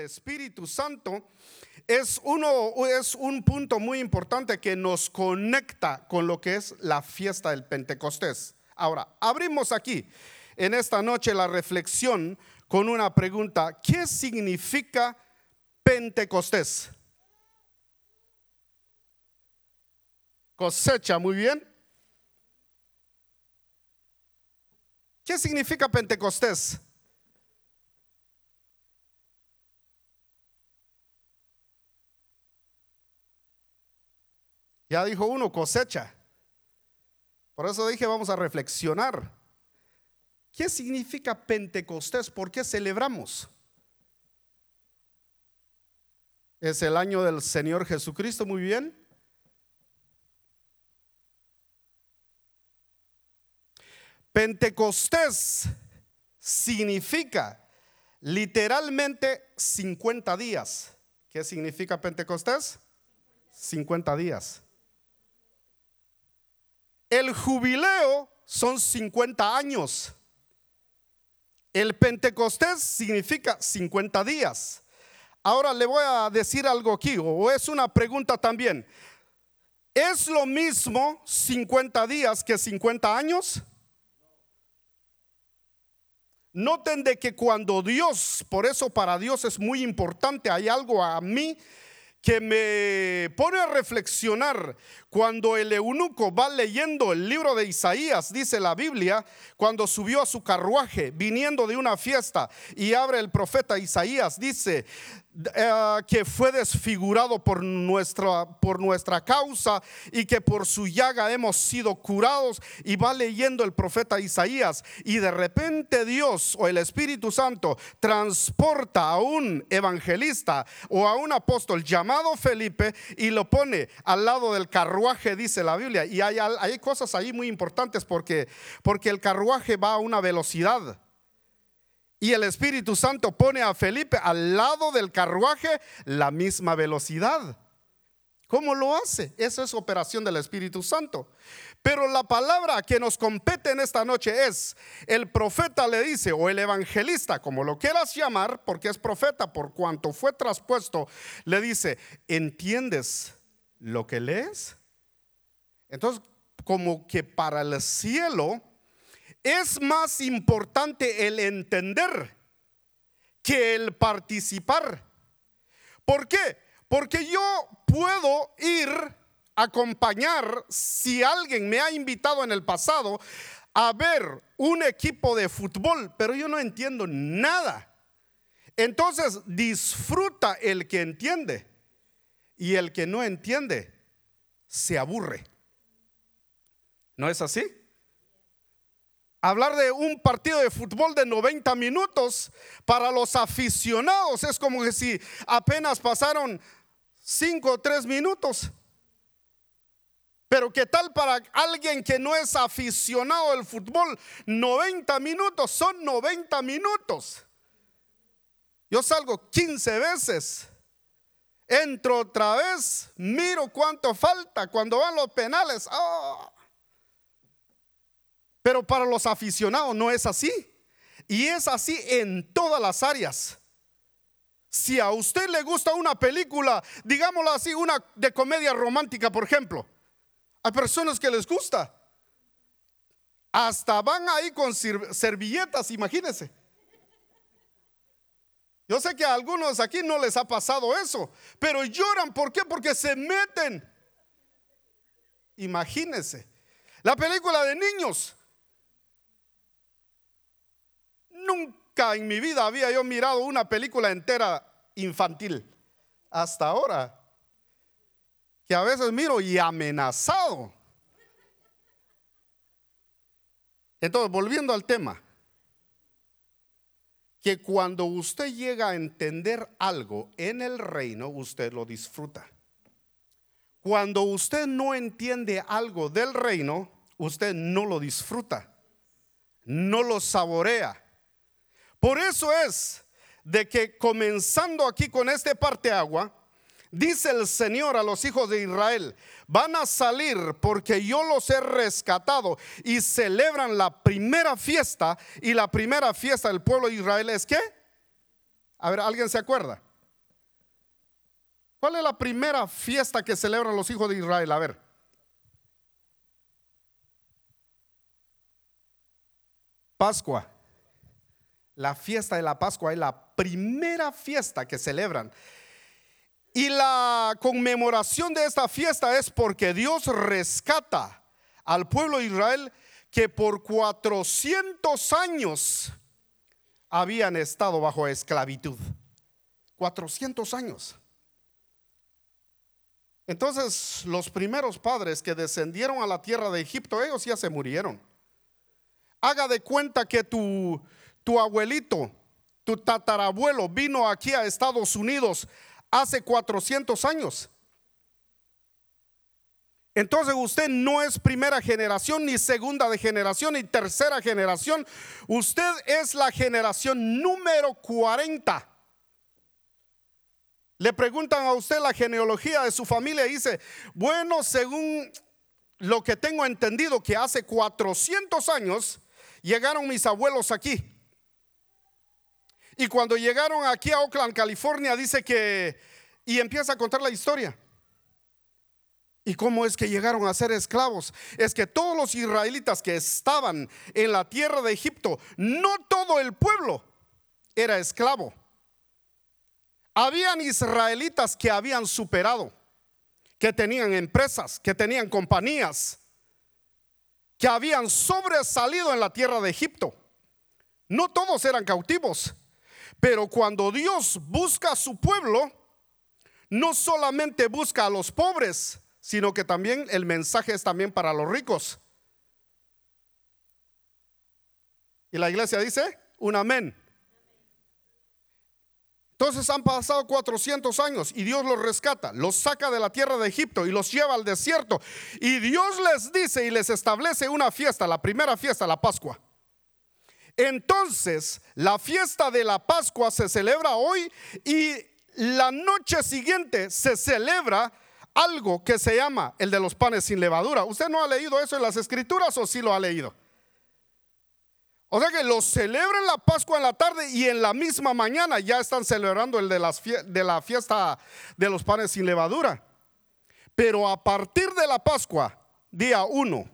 Espíritu Santo es, uno, es un punto muy importante que nos conecta con lo que es la fiesta del Pentecostés. Ahora, abrimos aquí en esta noche la reflexión con una pregunta. ¿Qué significa Pentecostés? Cosecha, muy bien. ¿Qué significa Pentecostés? Ya dijo uno, cosecha. Por eso dije, vamos a reflexionar. ¿Qué significa Pentecostés? ¿Por qué celebramos? Es el año del Señor Jesucristo, muy bien. Pentecostés significa literalmente 50 días. ¿Qué significa Pentecostés? 50 días. El jubileo son 50 años. El Pentecostés significa 50 días. Ahora le voy a decir algo aquí, o es una pregunta también. ¿Es lo mismo 50 días que 50 años? Noten de que cuando Dios, por eso para Dios es muy importante, hay algo a mí que me pone a reflexionar cuando el eunuco va leyendo el libro de Isaías, dice la Biblia, cuando subió a su carruaje viniendo de una fiesta y abre el profeta Isaías, dice, eh, que fue desfigurado por nuestra, por nuestra causa y que por su llaga hemos sido curados. Y va leyendo el profeta Isaías y de repente Dios o el Espíritu Santo transporta a un evangelista o a un apóstol llamado Felipe y lo pone al lado del carruaje, dice la Biblia. Y hay, hay cosas ahí muy importantes porque, porque el carruaje va a una velocidad. Y el Espíritu Santo pone a Felipe al lado del carruaje la misma velocidad. ¿Cómo lo hace? Eso es operación del Espíritu Santo. Pero la palabra que nos compete en esta noche es, el profeta le dice, o el evangelista, como lo quieras llamar, porque es profeta por cuanto fue traspuesto, le dice, ¿entiendes lo que lees? Entonces, como que para el cielo, es más importante el entender que el participar. ¿Por qué? Porque yo puedo ir a acompañar, si alguien me ha invitado en el pasado, a ver un equipo de fútbol, pero yo no entiendo nada. Entonces disfruta el que entiende y el que no entiende se aburre. ¿No es así? Hablar de un partido de fútbol de 90 minutos para los aficionados es como que si apenas pasaron 5 o 3 minutos. Pero ¿qué tal para alguien que no es aficionado al fútbol? 90 minutos, son 90 minutos. Yo salgo 15 veces, entro otra vez, miro cuánto falta, cuando van los penales, oh, pero para los aficionados no es así. Y es así en todas las áreas. Si a usted le gusta una película, digámoslo así, una de comedia romántica, por ejemplo, hay personas que les gusta. Hasta van ahí con servilletas, imagínense. Yo sé que a algunos aquí no les ha pasado eso, pero lloran. ¿Por qué? Porque se meten. Imagínense. La película de niños. Nunca en mi vida había yo mirado una película entera infantil. Hasta ahora. Que a veces miro y amenazado. Entonces, volviendo al tema. Que cuando usted llega a entender algo en el reino, usted lo disfruta. Cuando usted no entiende algo del reino, usted no lo disfruta, no lo saborea. Por eso es de que comenzando aquí con este parte agua, dice el Señor a los hijos de Israel, van a salir porque yo los he rescatado y celebran la primera fiesta y la primera fiesta del pueblo de Israel es qué? A ver, ¿alguien se acuerda? ¿Cuál es la primera fiesta que celebran los hijos de Israel? A ver. Pascua. La fiesta de la Pascua es la primera fiesta que celebran. Y la conmemoración de esta fiesta es porque Dios rescata al pueblo de Israel que por 400 años habían estado bajo esclavitud. 400 años. Entonces los primeros padres que descendieron a la tierra de Egipto, ellos ya se murieron. Haga de cuenta que tu, tu abuelito, tu tatarabuelo vino aquí a Estados Unidos hace 400 años. Entonces usted no es primera generación, ni segunda de generación, ni tercera generación. Usted es la generación número 40. Le preguntan a usted la genealogía de su familia y dice, bueno, según lo que tengo entendido, que hace 400 años llegaron mis abuelos aquí. Y cuando llegaron aquí a Oakland, California, dice que, y empieza a contar la historia. ¿Y cómo es que llegaron a ser esclavos? Es que todos los israelitas que estaban en la tierra de Egipto, no todo el pueblo era esclavo. Habían israelitas que habían superado, que tenían empresas, que tenían compañías, que habían sobresalido en la tierra de Egipto. No todos eran cautivos, pero cuando Dios busca a su pueblo, no solamente busca a los pobres, sino que también el mensaje es también para los ricos. Y la iglesia dice, un amén. Entonces han pasado 400 años y Dios los rescata, los saca de la tierra de Egipto y los lleva al desierto. Y Dios les dice y les establece una fiesta, la primera fiesta, la Pascua. Entonces, la fiesta de la Pascua se celebra hoy y la noche siguiente se celebra algo que se llama el de los panes sin levadura. ¿Usted no ha leído eso en las escrituras o sí lo ha leído? O sea que lo celebran la Pascua en la tarde y en la misma mañana ya están celebrando el de, las la fiesta de los panes sin levadura. Pero a partir de la Pascua, día 1,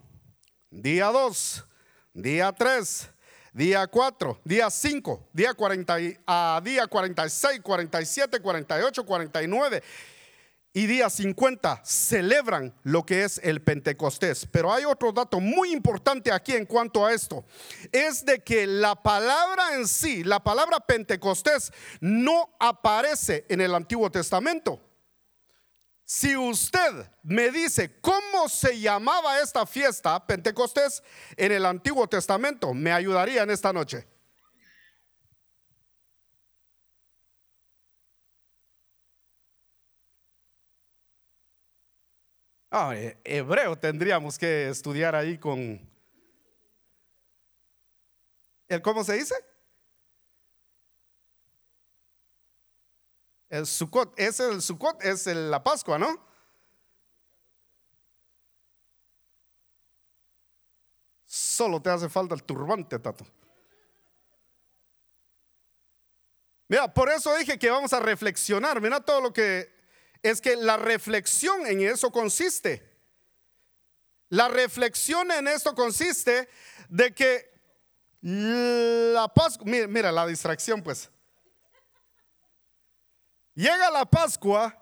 día 2, día 3, día 4, día 5, día, 40, a día 46, 47, 48, 49 y día 50 celebran lo que es el Pentecostés. Pero hay otro dato muy importante aquí en cuanto a esto. Es de que la palabra en sí, la palabra Pentecostés, no aparece en el Antiguo Testamento. Si usted me dice cómo se llamaba esta fiesta Pentecostés en el Antiguo Testamento, me ayudaría en esta noche. Ah, hebreo tendríamos que estudiar ahí con... ¿El cómo se dice? El Sukkot, es el Sukkot, es la Pascua, ¿no? Solo te hace falta el turbante, Tato. Mira, por eso dije que vamos a reflexionar. Mira todo lo que es que la reflexión en eso consiste. La reflexión en esto consiste de que la Pascua, mira, la distracción pues. Llega la Pascua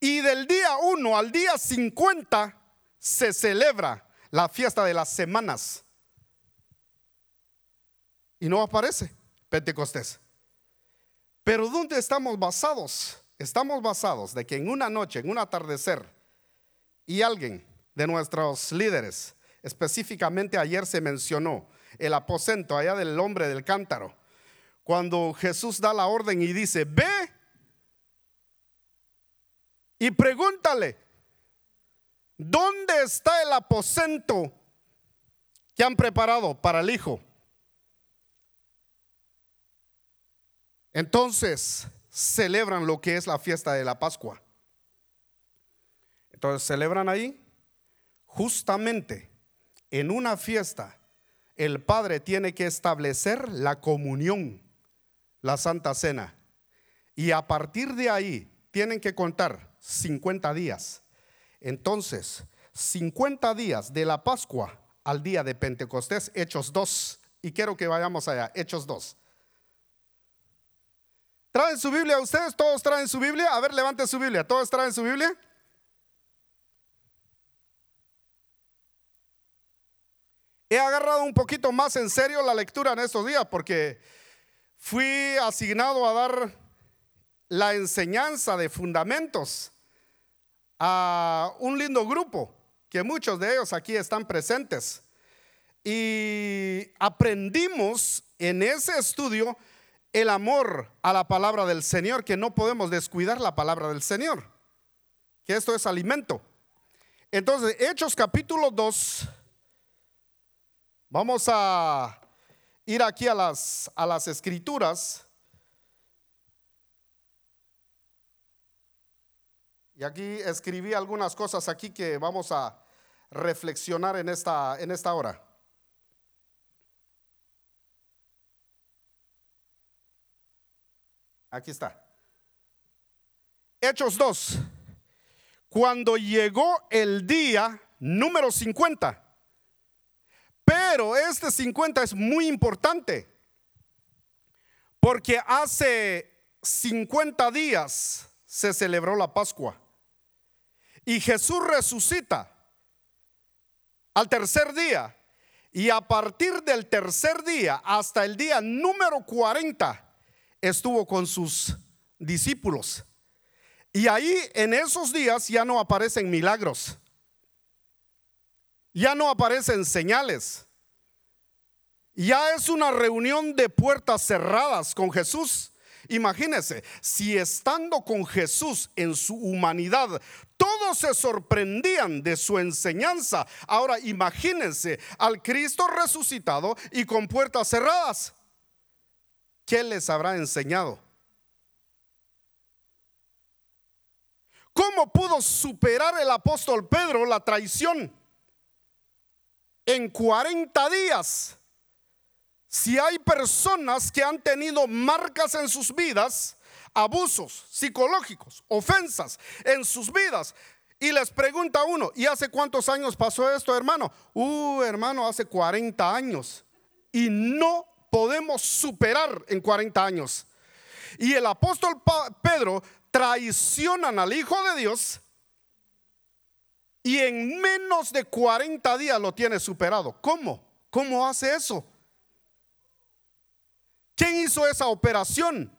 y del día 1 al día 50 se celebra la fiesta de las semanas. Y no aparece Pentecostés. Pero ¿dónde estamos basados? Estamos basados de que en una noche, en un atardecer, y alguien de nuestros líderes, específicamente ayer se mencionó el aposento allá del hombre del cántaro, cuando Jesús da la orden y dice, ve y pregúntale, ¿dónde está el aposento que han preparado para el Hijo? Entonces, celebran lo que es la fiesta de la Pascua. Entonces celebran ahí, justamente en una fiesta, el Padre tiene que establecer la comunión, la Santa Cena. Y a partir de ahí, tienen que contar 50 días. Entonces, 50 días de la Pascua al día de Pentecostés, Hechos 2. Y quiero que vayamos allá, Hechos 2. ¿Traen su Biblia ustedes? ¿Todos traen su Biblia? A ver, levante su Biblia. ¿Todos traen su Biblia? He agarrado un poquito más en serio la lectura en estos días porque fui asignado a dar la enseñanza de fundamentos a un lindo grupo, que muchos de ellos aquí están presentes. Y aprendimos en ese estudio el amor a la palabra del Señor, que no podemos descuidar la palabra del Señor, que esto es alimento. Entonces, Hechos capítulo 2, vamos a ir aquí a las, a las escrituras. Y aquí escribí algunas cosas aquí que vamos a reflexionar en esta, en esta hora. Aquí está. Hechos 2. Cuando llegó el día número 50. Pero este 50 es muy importante. Porque hace 50 días se celebró la Pascua. Y Jesús resucita al tercer día. Y a partir del tercer día hasta el día número 40 estuvo con sus discípulos. Y ahí en esos días ya no aparecen milagros. Ya no aparecen señales. Ya es una reunión de puertas cerradas con Jesús. Imagínense, si estando con Jesús en su humanidad, todos se sorprendían de su enseñanza. Ahora imagínense al Cristo resucitado y con puertas cerradas. ¿qué les habrá enseñado? ¿Cómo pudo superar el apóstol Pedro la traición en 40 días? Si hay personas que han tenido marcas en sus vidas, abusos psicológicos, ofensas en sus vidas, y les pregunta uno, ¿y hace cuántos años pasó esto, hermano? Uh, hermano, hace 40 años. Y no podemos superar en 40 años. Y el apóstol Pedro traicionan al Hijo de Dios y en menos de 40 días lo tiene superado. ¿Cómo? ¿Cómo hace eso? ¿Quién hizo esa operación?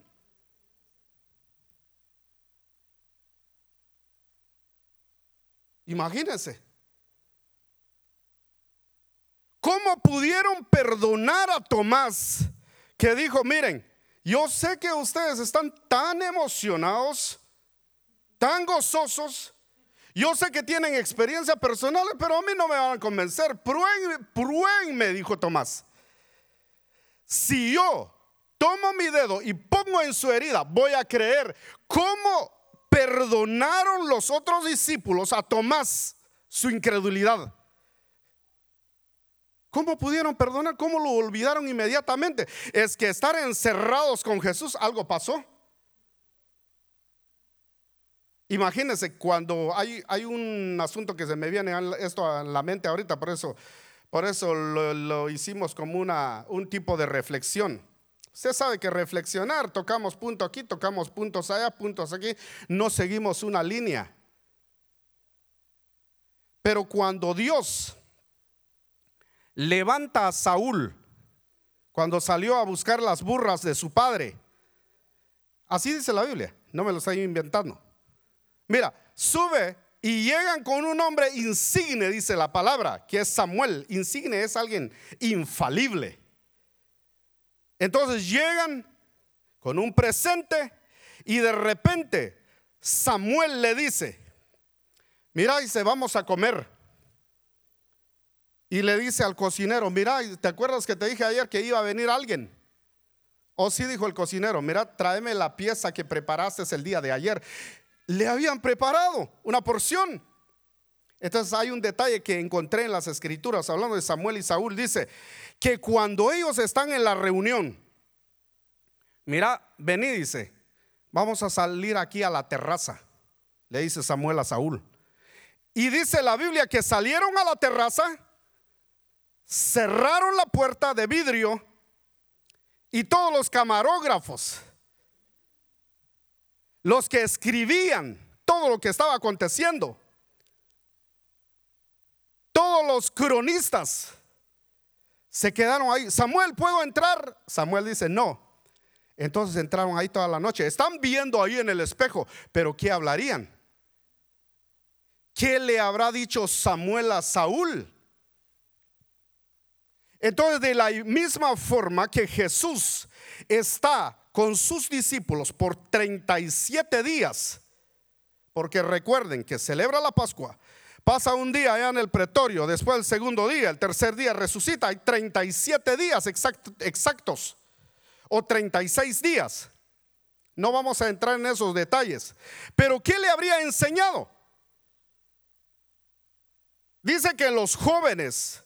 Imagínense. ¿Cómo pudieron perdonar a Tomás que dijo, miren, yo sé que ustedes están tan emocionados, tan gozosos, yo sé que tienen experiencias personales, pero a mí no me van a convencer. Pruébenme, dijo Tomás. Si yo tomo mi dedo y pongo en su herida, voy a creer cómo perdonaron los otros discípulos a Tomás su incredulidad. ¿Cómo pudieron perdonar? ¿Cómo lo olvidaron inmediatamente? Es que estar encerrados con Jesús, algo pasó. Imagínense cuando hay, hay un asunto que se me viene esto a la mente ahorita, por eso, por eso lo, hicimos como una, un tipo de reflexión. Usted sabe que reflexionar, tocamos punto aquí, tocamos puntos allá, puntos aquí, no seguimos una línea. Pero cuando Dios levanta a Saúl cuando salió a buscar las burras de su padre. Así dice la Biblia, no me lo estoy inventando. Mira, sube y llegan con un hombre insigne, dice la palabra, que es Samuel. Insigne es alguien infalible. Entonces llegan con un presente y de repente Samuel le dice, mira, dice, vamos a comer y le dice al cocinero, mira, ¿te acuerdas que te dije ayer que iba a venir alguien? O oh, sí dijo el cocinero, mira, tráeme la pieza que preparaste el día de ayer. Le habían preparado una porción. Entonces hay un detalle que encontré en las escrituras, hablando de Samuel y Saúl, dice que cuando ellos están en la reunión, mira, vení, dice, vamos a salir aquí a la terraza, le dice Samuel a Saúl. Y dice la Biblia que salieron a la terraza, cerraron la puerta de vidrio y todos los camarógrafos, los que escribían todo lo que estaba aconteciendo, todos los cronistas se quedaron ahí. Samuel, ¿puedo entrar? Samuel dice, no. Entonces entraron ahí toda la noche. Están viendo ahí en el espejo, pero ¿qué hablarían? ¿Qué le habrá dicho Samuel a Saúl? Entonces, de la misma forma que Jesús está con sus discípulos por 37 días, porque recuerden que celebra la Pascua, pasa un día allá en el pretorio, después el segundo día, el tercer día resucita, hay 37 días exactos o 36 días. No vamos a entrar en esos detalles, pero ¿qué le habría enseñado? Dice que los jóvenes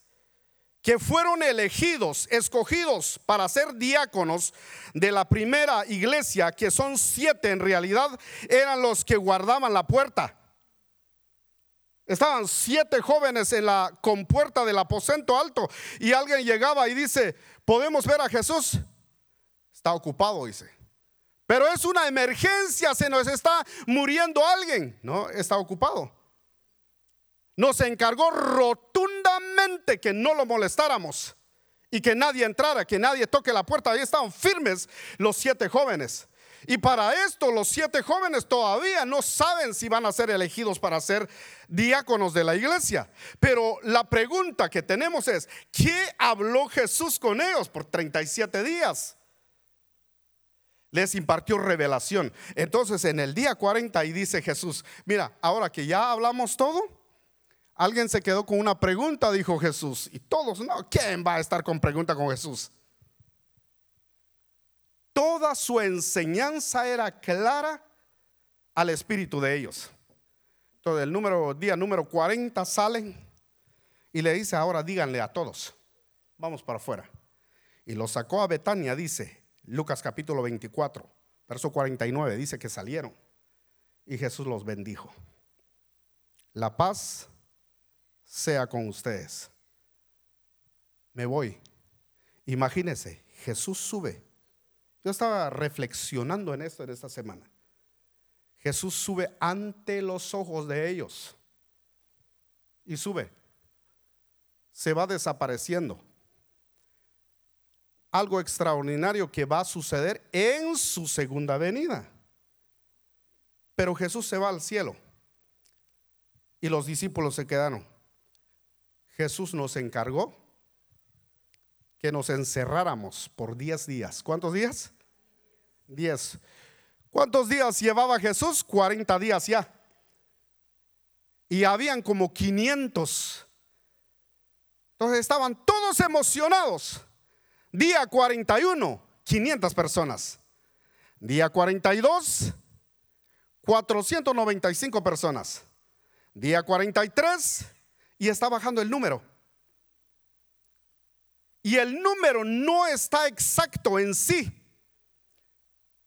que fueron elegidos, escogidos para ser diáconos de la primera iglesia, que son siete en realidad, eran los que guardaban la puerta. Estaban siete jóvenes en la compuerta del aposento alto y alguien llegaba y dice, ¿podemos ver a Jesús? Está ocupado, dice. Pero es una emergencia, se nos está muriendo alguien. No, está ocupado nos encargó rotundamente que no lo molestáramos y que nadie entrara, que nadie toque la puerta. Ahí estaban firmes los siete jóvenes. Y para esto los siete jóvenes todavía no saben si van a ser elegidos para ser diáconos de la iglesia. Pero la pregunta que tenemos es, ¿qué habló Jesús con ellos por 37 días? Les impartió revelación. Entonces en el día 40 y dice Jesús, mira, ahora que ya hablamos todo, Alguien se quedó con una pregunta, dijo Jesús. Y todos, no, ¿quién va a estar con pregunta con Jesús? Toda su enseñanza era clara al espíritu de ellos. Entonces el número, día número 40 salen y le dice, ahora díganle a todos, vamos para afuera. Y lo sacó a Betania, dice Lucas capítulo 24, verso 49, dice que salieron. Y Jesús los bendijo. La paz sea con ustedes. Me voy. Imagínense, Jesús sube. Yo estaba reflexionando en esto en esta semana. Jesús sube ante los ojos de ellos. Y sube. Se va desapareciendo. Algo extraordinario que va a suceder en su segunda venida. Pero Jesús se va al cielo. Y los discípulos se quedaron. Jesús nos encargó que nos encerráramos por 10 días. ¿Cuántos días? 10. ¿Cuántos días llevaba Jesús? 40 días ya. Y habían como 500. Entonces estaban todos emocionados. Día 41, 500 personas. Día 42, 495 personas. Día 43, y está bajando el número. Y el número no está exacto en sí,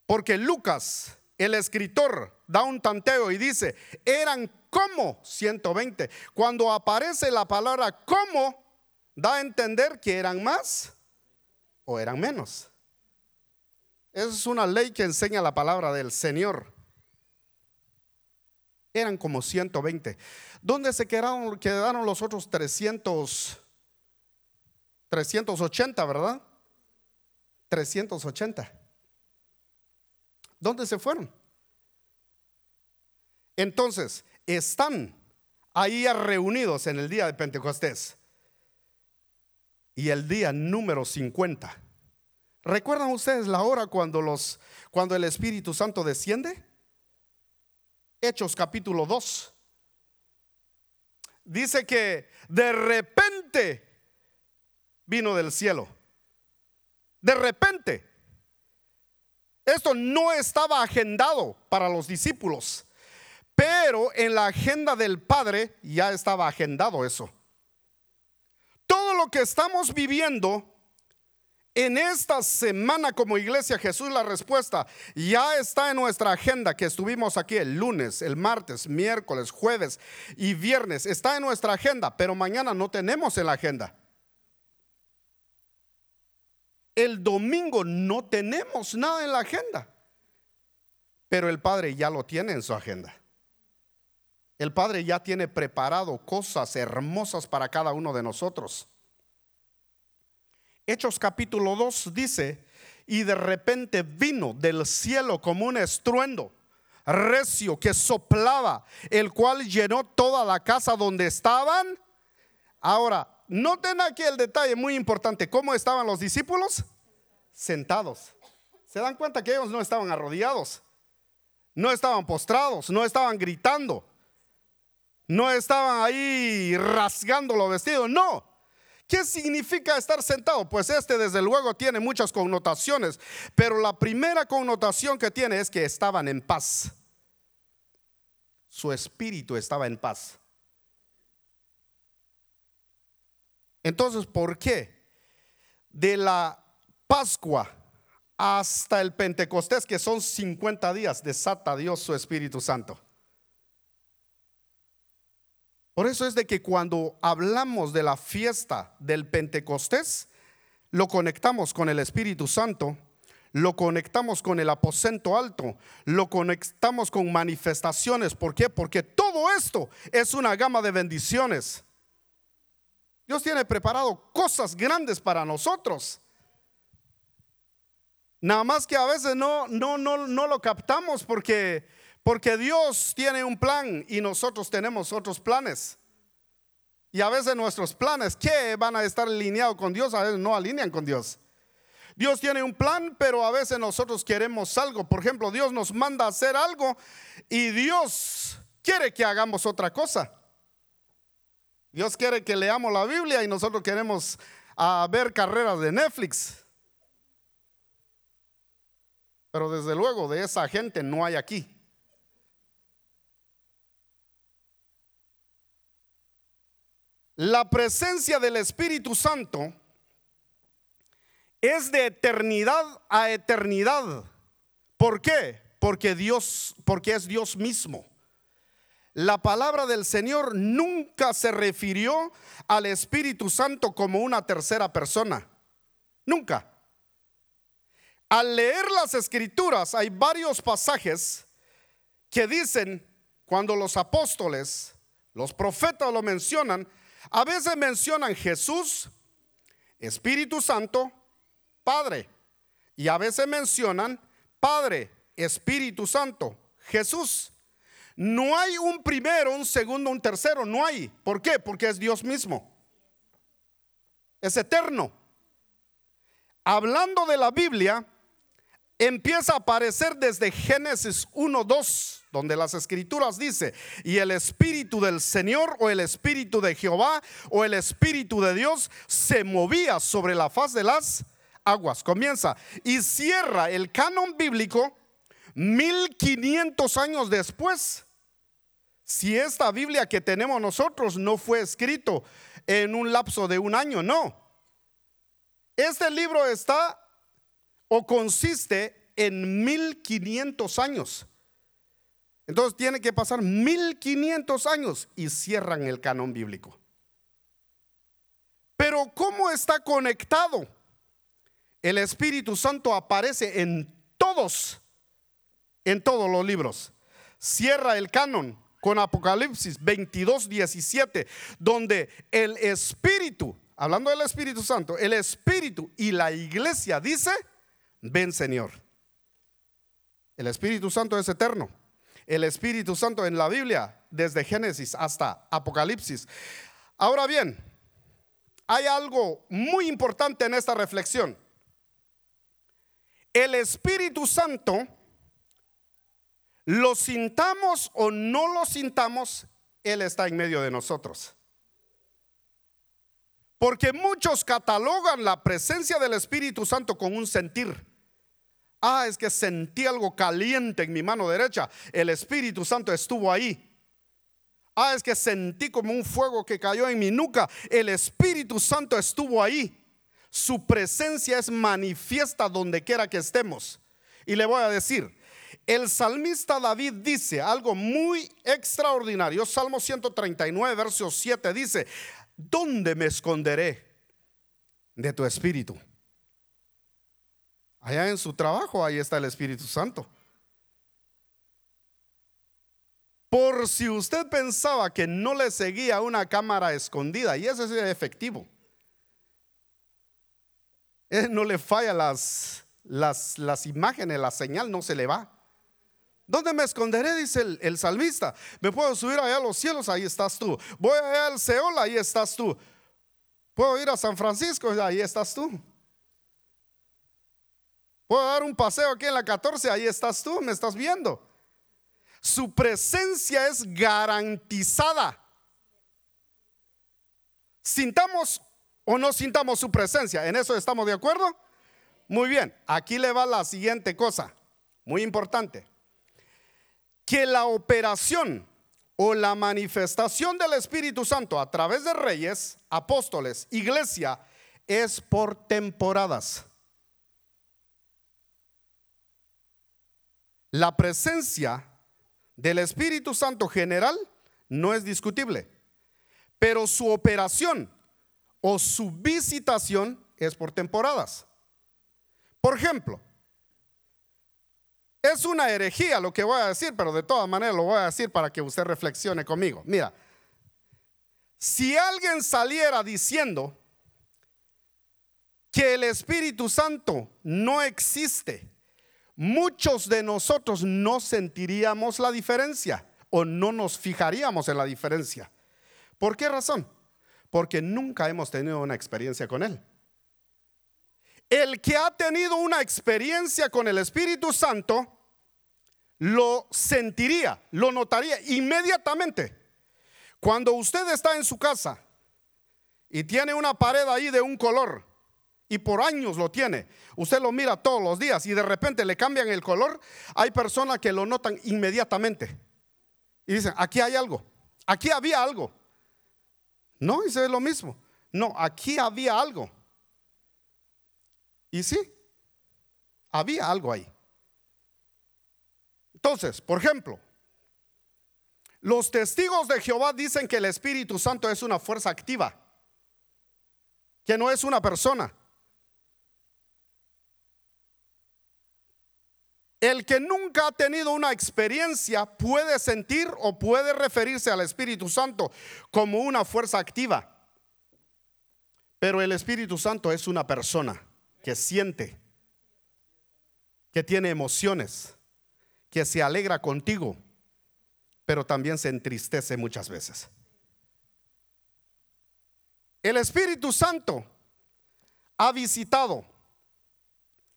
porque Lucas, el escritor, da un tanteo y dice, eran como 120. Cuando aparece la palabra como, da a entender que eran más o eran menos. Esa es una ley que enseña la palabra del Señor. Eran como 120. ¿Dónde se quedaron, quedaron los otros 300, 380, verdad? 380. ¿Dónde se fueron? Entonces, están ahí reunidos en el día de Pentecostés y el día número 50. ¿Recuerdan ustedes la hora cuando los cuando el Espíritu Santo desciende? Hechos capítulo 2 dice que de repente vino del cielo. De repente. Esto no estaba agendado para los discípulos, pero en la agenda del Padre ya estaba agendado eso. Todo lo que estamos viviendo En esta semana como iglesia Jesús la respuesta ya está en nuestra agenda que estuvimos aquí el lunes, el martes, miércoles, jueves y viernes. Está en nuestra agenda, pero mañana no tenemos en la agenda. El domingo no tenemos nada en la agenda, pero el Padre ya lo tiene en su agenda. El Padre ya tiene preparado cosas hermosas para cada uno de nosotros. Hechos capítulo 2 dice, y de repente vino del cielo como un estruendo recio que soplaba, el cual llenó toda la casa donde estaban. Ahora, noten aquí el detalle muy importante, ¿cómo estaban los discípulos? Sentados. ¿Se dan cuenta que ellos no estaban arrodillados? No estaban postrados, no estaban gritando, no estaban ahí rasgando los vestidos, no, ¿Qué significa estar sentado? Pues este desde luego tiene muchas connotaciones, pero la primera connotación que tiene es que estaban en paz. Su espíritu estaba en paz. Entonces, ¿por qué? De la Pascua hasta el Pentecostés, que son 50 días, desata Dios su Espíritu Santo. Por eso es de que cuando hablamos de la fiesta del Pentecostés, lo conectamos con el Espíritu Santo, lo conectamos con el aposento alto, lo conectamos con manifestaciones. ¿Por qué? Porque todo esto es una gama de bendiciones. Dios tiene preparado cosas grandes para nosotros. Nada más que a veces no, no, no, no lo captamos porque porque Dios tiene un plan y nosotros tenemos otros planes. Y a veces nuestros planes que van a estar alineados con Dios, a veces no alinean con Dios. Dios tiene un plan, pero a veces nosotros queremos algo. Por ejemplo, Dios nos manda a hacer algo y Dios quiere que hagamos otra cosa. Dios quiere que leamos la Biblia y nosotros queremos a ver carreras de Netflix. Pero desde luego de esa gente no hay aquí. La presencia del Espíritu Santo es de eternidad a eternidad. ¿Por qué? Porque Dios, porque es Dios mismo. La palabra del Señor nunca se refirió al Espíritu Santo como una tercera persona. Nunca. Al leer las escrituras hay varios pasajes que dicen, cuando los apóstoles, los profetas lo mencionan, a veces mencionan Jesús, Espíritu Santo, Padre. Y a veces mencionan Padre, Espíritu Santo, Jesús. No hay un primero, un segundo, un tercero, no hay. ¿Por qué? Porque es Dios mismo. Es eterno. Hablando de la Biblia, empieza a aparecer desde Génesis 1, 2, donde las escrituras dice, y el Espíritu del Señor o el Espíritu de Jehová o el Espíritu de Dios se movía sobre la faz de las aguas. Comienza y cierra el canon bíblico 1500 años después. Si esta Biblia que tenemos nosotros no fue escrito en un lapso de un año, no. Este libro está o consiste en 1500 años. Entonces tiene que pasar 1500 años y cierran el canon bíblico. Pero ¿cómo está conectado? El Espíritu Santo aparece en todos, en todos los libros. Cierra el canon con Apocalipsis 22, 17, donde el Espíritu, hablando del Espíritu Santo, el Espíritu y la iglesia dice, ven Señor. El Espíritu Santo es eterno. El Espíritu Santo en la Biblia, desde Génesis hasta Apocalipsis. Ahora bien, hay algo muy importante en esta reflexión. El Espíritu Santo, lo sintamos o no lo sintamos, Él está en medio de nosotros. Porque muchos catalogan la presencia del Espíritu Santo con un sentir. Ah, es que sentí algo caliente en mi mano derecha. El Espíritu Santo estuvo ahí. Ah, es que sentí como un fuego que cayó en mi nuca. El Espíritu Santo estuvo ahí. su presencia es manifiesta donde quiera que estemos. Y le voy a decir, el salmista David dice algo muy extraordinario. Salmo 139, verso 7 dice, ¿dónde me esconderé de tu espíritu? Allá en su trabajo, ahí está el Espíritu Santo. Por si usted pensaba que no le seguía una cámara escondida, y ese es efectivo. no le falla las, las, las, imágenes, la señal no se le va. ¿Dónde me esconderé? Dice el, el, salmista. Me puedo subir allá a los cielos, ahí estás tú. Voy allá al Seol, ahí estás tú. Puedo ir a San Francisco, ahí estás tú. Puedo dar un paseo aquí en la 14, ahí estás tú, me estás viendo. Su presencia es garantizada. Sintamos o no sintamos su presencia, ¿en eso estamos de acuerdo? Muy bien, aquí le va la siguiente cosa, muy importante. Que la operación o la manifestación del Espíritu Santo a través de reyes, apóstoles, iglesia, es por temporadas. La presencia del Espíritu Santo general no es discutible, pero su operación o su visitación es por temporadas. Por ejemplo, es una herejía lo que voy a decir, pero de todas maneras lo voy a decir para que usted reflexione conmigo. Mira, si alguien saliera diciendo que el Espíritu Santo no existe, muchos de nosotros no sentiríamos la diferencia o no nos fijaríamos en la diferencia. ¿Por qué razón? Porque nunca hemos tenido una experiencia con Él. El que ha tenido una experiencia con el Espíritu Santo, lo sentiría, lo notaría inmediatamente. Cuando usted está en su casa y tiene una pared ahí de un color y por años lo tiene. Usted lo mira todos los días y de repente le cambian el color. Hay personas que lo notan inmediatamente y dicen, aquí hay algo, aquí había algo. No, dice lo mismo. No, aquí había algo. Y sí, había algo ahí. Entonces, por ejemplo, los testigos de Jehová dicen que el Espíritu Santo es una fuerza activa, que no es una persona. El que nunca ha tenido una experiencia puede sentir o puede referirse al Espíritu Santo como una fuerza activa. Pero el Espíritu Santo es una persona que siente, que tiene emociones, que se alegra contigo, pero también se entristece muchas veces. El Espíritu Santo ha visitado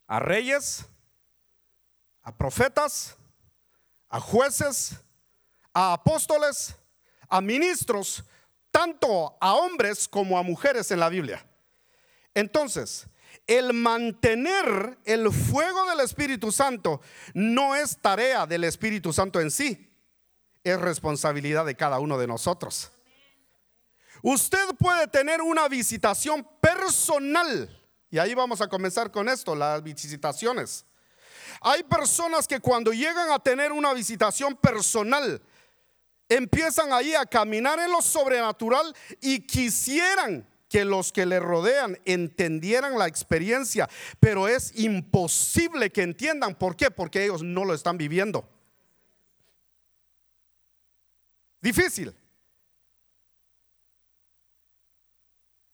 a reyes, a profetas, a jueces, a apóstoles, a ministros, tanto a hombres como a mujeres en la Biblia. Entonces, el mantener el fuego del Espíritu Santo no es tarea del Espíritu Santo en sí, es responsabilidad de cada uno de nosotros. Usted puede tener una visitación personal, y ahí vamos a comenzar con esto, las visitaciones. Hay personas que cuando llegan a tener una visitación personal, empiezan ahí a caminar en lo sobrenatural y quisieran que los que le rodean entendieran la experiencia, pero es imposible que entiendan. ¿Por qué? Porque ellos no lo están viviendo. Difícil.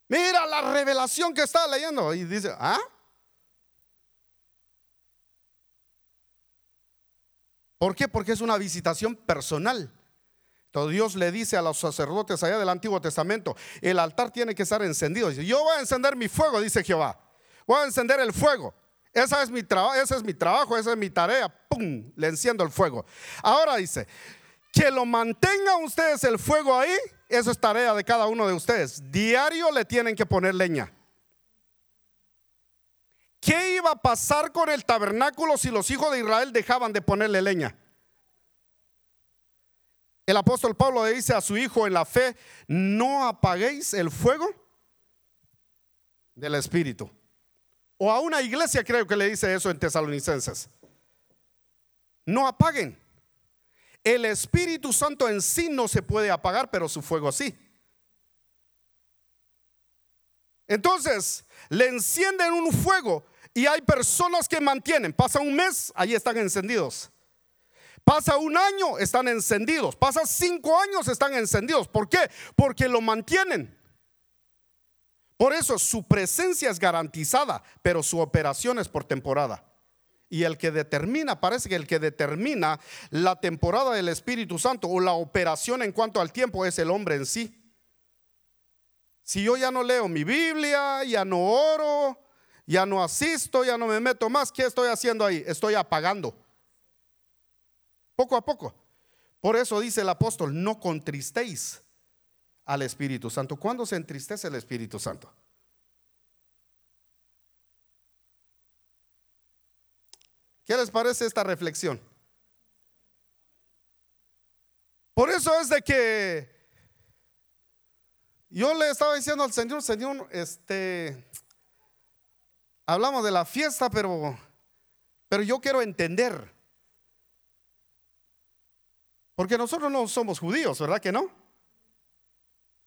Mira la revelación que está leyendo y dice, ¿ah? ¿Por qué? Porque es una visitación personal. Entonces Dios le dice a los sacerdotes allá del Antiguo Testamento, el altar tiene que estar encendido. Dice, yo voy a encender mi fuego, dice Jehová. Voy a encender el fuego. Esa es mi ese es mi trabajo, esa es mi tarea. ¡Pum! Le enciendo el fuego. Ahora dice, que lo mantengan ustedes el fuego ahí, eso es tarea de cada uno de ustedes. Diario le tienen que poner leña. ¿Qué iba a pasar con el tabernáculo si los hijos de Israel dejaban de ponerle leña? El apóstol Pablo le dice a su hijo en la fe, no apaguéis el fuego. del Espíritu. O a una iglesia creo que le dice eso en Tesalonicenses. No apaguen. El Espíritu Santo en sí no se puede apagar, pero su fuego sí. Entonces, le encienden un fuego y hay personas que mantienen. Pasa un mes, ahí están encendidos. Pasa un año, están encendidos. Pasa cinco años, están encendidos. ¿Por qué? Porque lo mantienen. Por eso su presencia es garantizada, pero su operación es por temporada. Y el que determina, parece que el que determina la temporada del Espíritu Santo o la operación en cuanto al tiempo es el hombre en sí. Si yo ya no leo mi Biblia, ya no oro, ya no asisto, ya no me meto más, ¿qué estoy haciendo ahí? Estoy apagando. Poco a poco. Por eso dice el apóstol, no contristéis al Espíritu Santo. ¿Cuándo se entristece el Espíritu Santo? ¿Qué les parece esta reflexión? Por eso es de que yo le estaba diciendo al Señor, Señor, este, hablamos de la fiesta, pero, pero yo quiero entender. Porque nosotros no somos judíos, ¿verdad que no?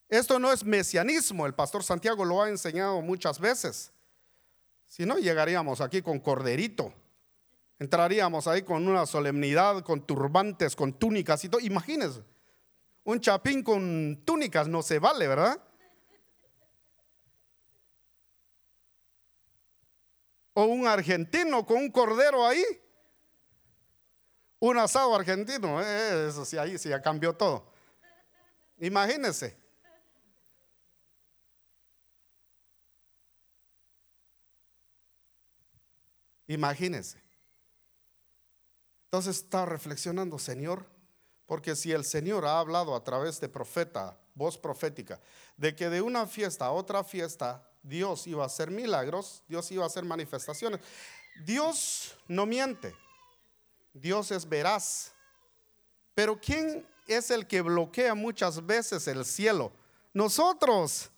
Esto no es mesianismo, el pastor Santiago lo ha enseñado muchas veces. Si no, llegaríamos aquí con corderito. Entraríamos ahí con una solemnidad, con turbantes, con túnicas y todo. Imagínense, un chapín con túnicas no se vale, ¿verdad? O un argentino con un cordero ahí. Un asado argentino, eh, eso sí, ahí sí cambió todo. Imagínense. Imagínense. Entonces estaba reflexionando, Señor, porque si el Señor ha hablado a través de profeta, voz profética, de que de una fiesta a otra fiesta Dios iba a hacer milagros, Dios iba a hacer manifestaciones. Dios no miente, Dios es veraz. Pero ¿quién es el que bloquea muchas veces el cielo? Nosotros.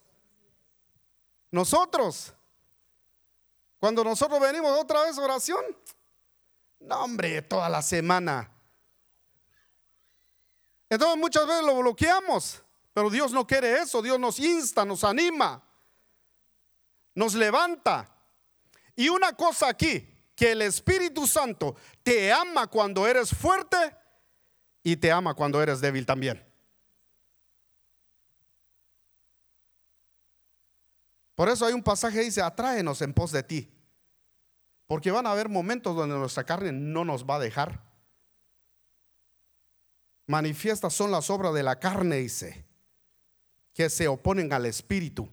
Nosotros. Cuando nosotros venimos otra vez oración, no hombre, toda la semana. Entonces muchas veces lo bloqueamos, pero Dios no quiere eso, Dios nos insta, nos anima, nos levanta. Y una cosa aquí, que el Espíritu Santo te ama cuando eres fuerte y te ama cuando eres débil también. Por eso hay un pasaje que dice, atráenos en pos de ti. Porque van a haber momentos donde nuestra carne no nos va a dejar. Manifiestas son las obras de la carne, dice, que se oponen al Espíritu.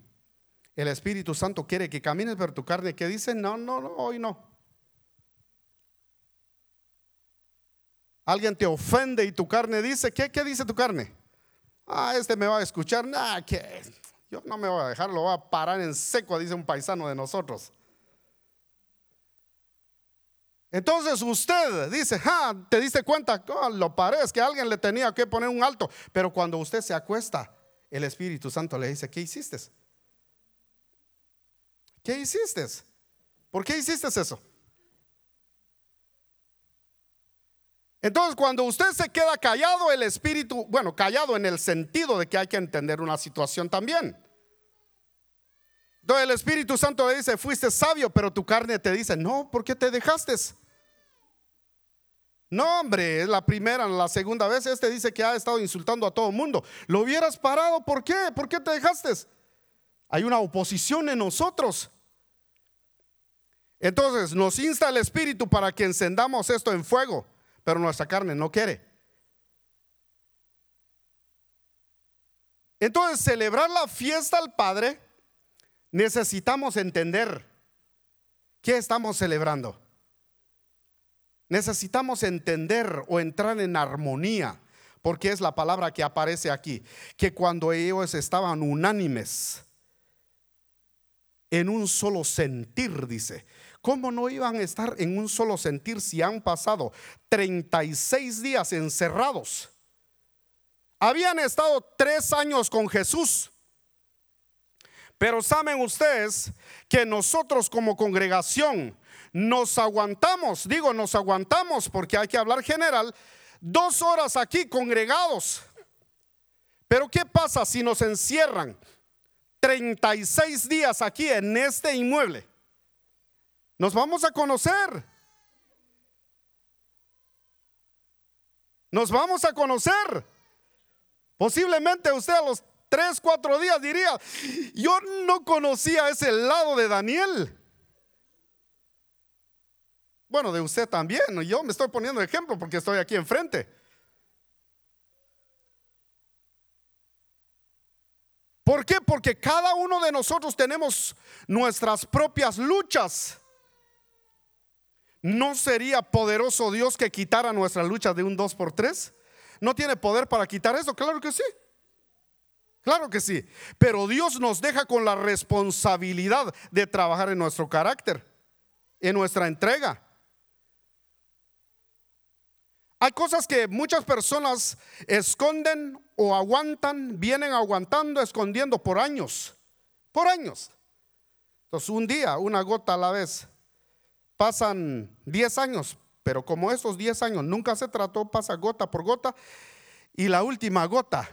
El Espíritu Santo quiere que camines por tu carne, que dice, no, no, no, hoy no. Alguien te ofende y tu carne dice, ¿qué, qué dice tu carne? Ah, este me va a escuchar, nada, que yo no me voy a dejar, lo voy a parar en seco, dice un paisano de nosotros. Entonces usted dice, ah, te diste cuenta, oh, lo parece que alguien le tenía que poner un alto. Pero cuando usted se acuesta, el Espíritu Santo le dice, ¿qué hiciste? ¿Qué hiciste? ¿Por qué hiciste eso? Entonces, cuando usted se queda callado, el Espíritu, bueno, callado en el sentido de que hay que entender una situación también. Entonces el Espíritu Santo le dice, fuiste sabio, pero tu carne te dice, no, ¿por qué te dejaste? No, hombre, es la primera, la segunda vez este dice que ha estado insultando a todo el mundo. Lo hubieras parado, ¿por qué? ¿Por qué te dejaste? Hay una oposición en nosotros. Entonces nos insta el Espíritu para que encendamos esto en fuego, pero nuestra carne no quiere. Entonces, celebrar la fiesta al Padre, necesitamos entender qué estamos celebrando. Necesitamos entender o entrar en armonía, porque es la palabra que aparece aquí, que cuando ellos estaban unánimes, en un solo sentir, dice, ¿cómo no iban a estar en un solo sentir si han pasado 36 días encerrados? Habían estado tres años con Jesús, Pero saben ustedes que nosotros como congregación nos aguantamos, digo, nos aguantamos porque hay que hablar general, dos horas aquí congregados. Pero ¿qué pasa si nos encierran 36 días aquí en este inmueble? Nos vamos a conocer. Nos vamos a conocer. Posiblemente usted a los tres, cuatro días diría, yo no conocía ese lado de Daniel. Bueno, de usted también. Yo me estoy poniendo ejemplo porque estoy aquí enfrente. ¿Por qué? Porque cada uno de nosotros tenemos nuestras propias luchas. ¿No sería poderoso Dios que quitara nuestras luchas de un 2 por 3? ¿No tiene poder para quitar eso? Claro que sí. Claro que sí. Pero Dios nos deja con la responsabilidad de trabajar en nuestro carácter, en nuestra entrega. Hay cosas que muchas personas esconden o aguantan, vienen aguantando, escondiendo por años, por años. Entonces un día, una gota a la vez, pasan 10 años, pero como esos 10 años nunca se trató, pasa gota por gota y la última gota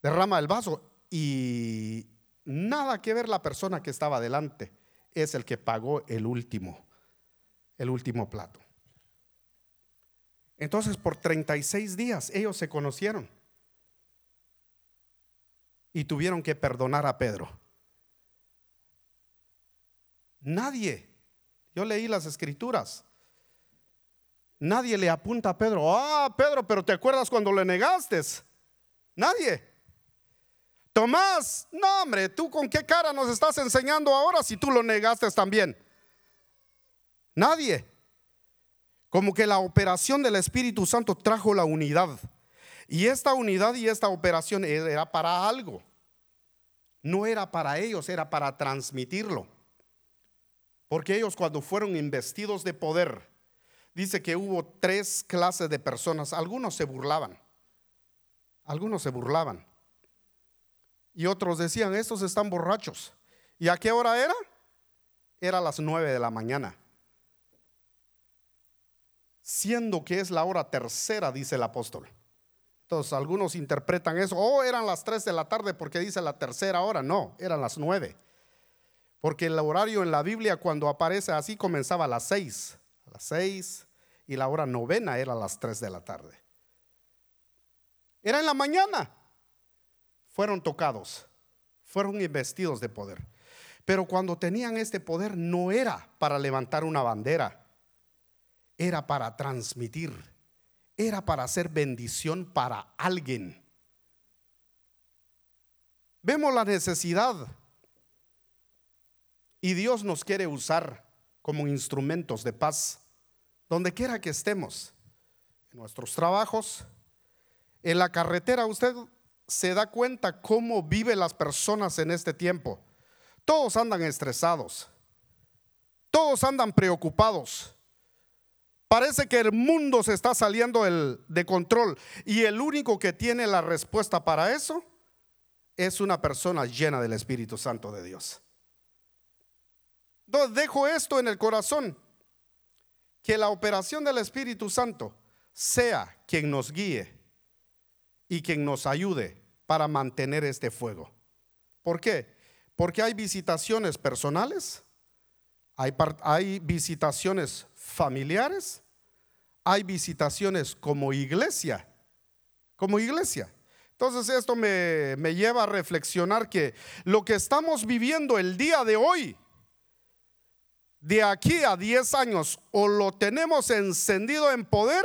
derrama el vaso y nada que ver la persona que estaba delante, es el que pagó el último, el último plato. Entonces por 36 días ellos se conocieron y tuvieron que perdonar a Pedro. Nadie yo leí las escrituras. Nadie le apunta a Pedro, ah, Pedro, pero ¿te acuerdas cuando le negaste? Nadie. Tomás, no hombre, tú con qué cara nos estás enseñando ahora si tú lo negaste también. Nadie. Como que la operación del Espíritu Santo trajo la unidad. Y esta unidad y esta operación era para algo. No era para ellos, era para transmitirlo. Porque ellos cuando fueron investidos de poder, dice que hubo tres clases de personas. Algunos se burlaban. Algunos se burlaban. Y otros decían, estos están borrachos. ¿Y a qué hora era? Era las nueve de la mañana. Siendo que es la hora tercera, dice el apóstol. Entonces algunos interpretan eso, oh, eran las tres de la tarde porque dice la tercera hora. No, eran las nueve. Porque el horario en la Biblia cuando aparece así comenzaba a las seis, a las seis y la hora novena era a las tres de la tarde. Era en la mañana. Fueron tocados, fueron investidos de poder. Pero cuando tenían este poder no era para levantar una bandera, era para transmitir, era para hacer bendición para alguien. Vemos la necesidad y Dios nos quiere usar como instrumentos de paz, donde quiera que estemos, en nuestros trabajos, en la carretera. Usted se da cuenta cómo viven las personas en este tiempo. Todos andan estresados, todos andan preocupados. Parece que el mundo se está saliendo de control y el único que tiene la respuesta para eso es una persona llena del Espíritu Santo de Dios. Entonces dejo esto en el corazón, que la operación del Espíritu Santo sea quien nos guíe y quien nos ayude para mantener este fuego. ¿Por qué? Porque hay visitaciones personales, hay, hay visitaciones familiares, hay visitaciones como iglesia, como iglesia. Entonces esto me, me lleva a reflexionar que lo que estamos viviendo el día de hoy, de aquí a 10 años o lo tenemos encendido en poder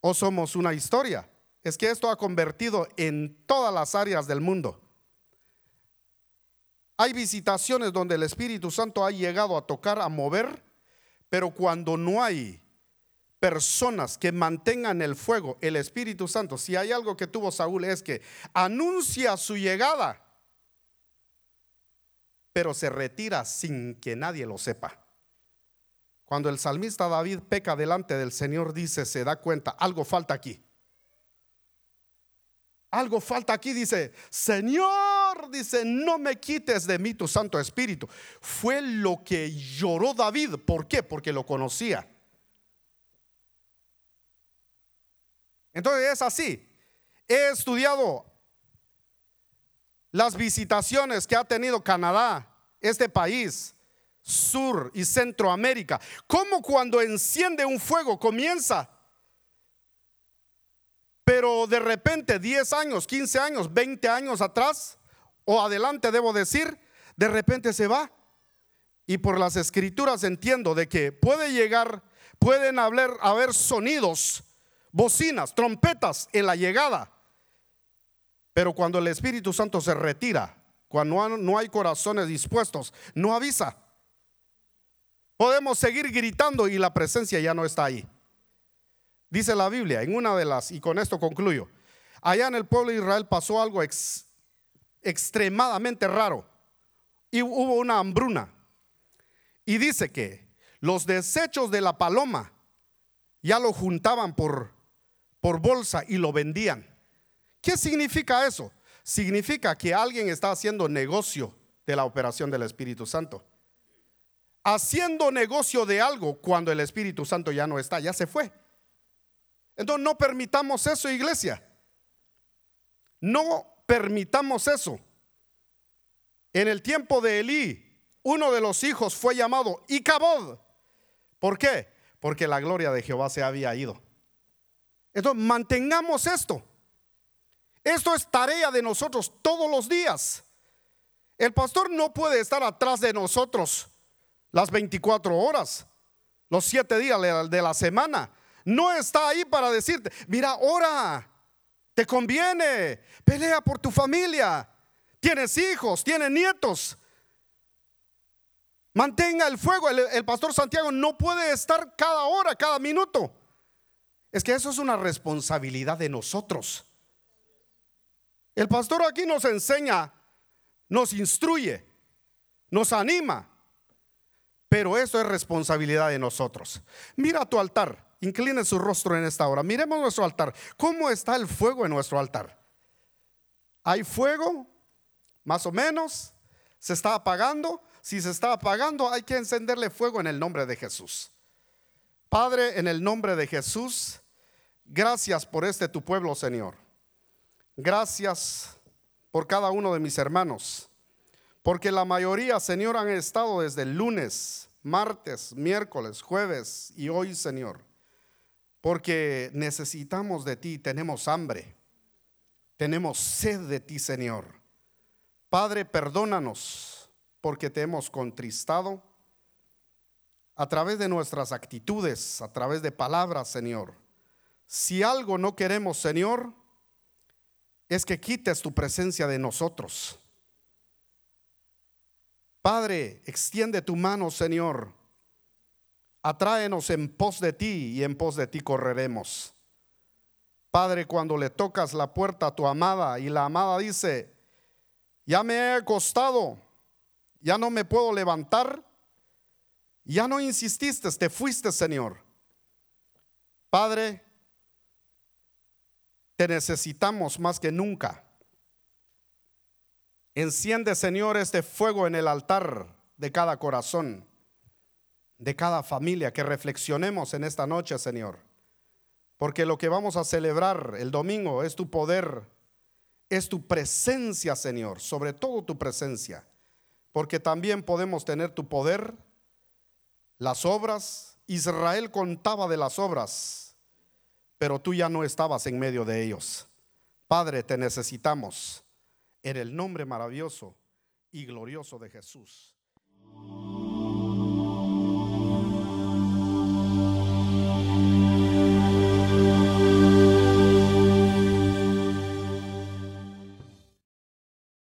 o somos una historia. Es que esto ha convertido en todas las áreas del mundo. Hay visitaciones donde el Espíritu Santo ha llegado a tocar, a mover, pero cuando no hay personas que mantengan el fuego, el Espíritu Santo, si hay algo que tuvo Saúl es que anuncia su llegada pero se retira sin que nadie lo sepa. Cuando el salmista David peca delante del Señor, dice, se da cuenta, algo falta aquí. Algo falta aquí, dice, Señor, dice, no me quites de mí tu Santo Espíritu. Fue lo que lloró David. ¿Por qué? Porque lo conocía. Entonces es así. He estudiado las visitaciones que ha tenido Canadá, este país, Sur y Centroamérica. Cómo cuando enciende un fuego comienza pero de repente 10 años, 15 años, 20 años atrás o adelante debo decir, de repente se va. Y por las escrituras entiendo de que puede llegar, pueden haber, haber sonidos, bocinas, trompetas en la llegada. Pero cuando el Espíritu Santo se retira, cuando no hay corazones dispuestos, no avisa. Podemos seguir gritando y la presencia ya no está ahí. Dice la Biblia, en una de las, y con esto concluyo, allá en el pueblo de Israel pasó algo extremadamente raro y hubo una hambruna. Y dice que los desechos de la paloma ya lo juntaban por, por bolsa y lo vendían. ¿Qué significa eso? Significa que alguien está haciendo negocio de la operación del Espíritu Santo. Haciendo negocio de algo cuando el Espíritu Santo ya no está, ya se fue. Entonces no permitamos eso, iglesia. No permitamos eso. En el tiempo de Elí, uno de los hijos fue llamado Icabod. ¿Por qué? Porque la gloria de Jehová se había ido. Entonces mantengamos esto. Esto es tarea de nosotros todos los días. El pastor no puede estar atrás de nosotros las 24 horas, los 7 días de la semana. No está ahí para decirte, mira, ora, te conviene, pelea por tu familia, tienes hijos, tienes nietos. Mantenga el fuego. El, pastor Santiago no puede estar cada hora, cada minuto. Es que eso es una responsabilidad de nosotros. El pastor aquí nos enseña, nos instruye, nos anima, pero eso es responsabilidad de nosotros. Mira tu altar. Incline su rostro en esta hora. Miremos nuestro altar. ¿Cómo está el fuego en nuestro altar? ¿Hay fuego? Más o menos. ¿Se está apagando? Si se está apagando, hay que encenderle fuego en el nombre de Jesús. Padre, en el nombre de Jesús, gracias por este tu pueblo, Señor. Gracias por cada uno de mis hermanos. Porque la mayoría, Señor, han estado desde el lunes, martes, miércoles, jueves y hoy, Señor porque necesitamos de ti, tenemos hambre, tenemos sed de ti, Señor. Padre, perdónanos porque te hemos contristado a través de nuestras actitudes, a través de palabras, Señor. Si algo no queremos, Señor, es que quites tu presencia de nosotros. Padre, extiende tu mano, Señor, Atráenos en pos de ti y en pos de ti correremos. Padre, cuando le tocas la puerta a tu amada y la amada dice, ya me he acostado, ya no me puedo levantar, ya no insististe, te fuiste, Señor. Padre, te necesitamos más que nunca. Enciende, Señor, este fuego en el altar de cada corazón de cada familia, que reflexionemos en esta noche, Señor. Porque lo que vamos a celebrar el domingo es tu poder, es tu presencia, Señor, sobre todo tu presencia. Porque también podemos tener tu poder, las obras. Israel contaba de las obras, pero tú ya no estabas en medio de ellos. Padre, te necesitamos en el nombre maravilloso y glorioso de Jesús.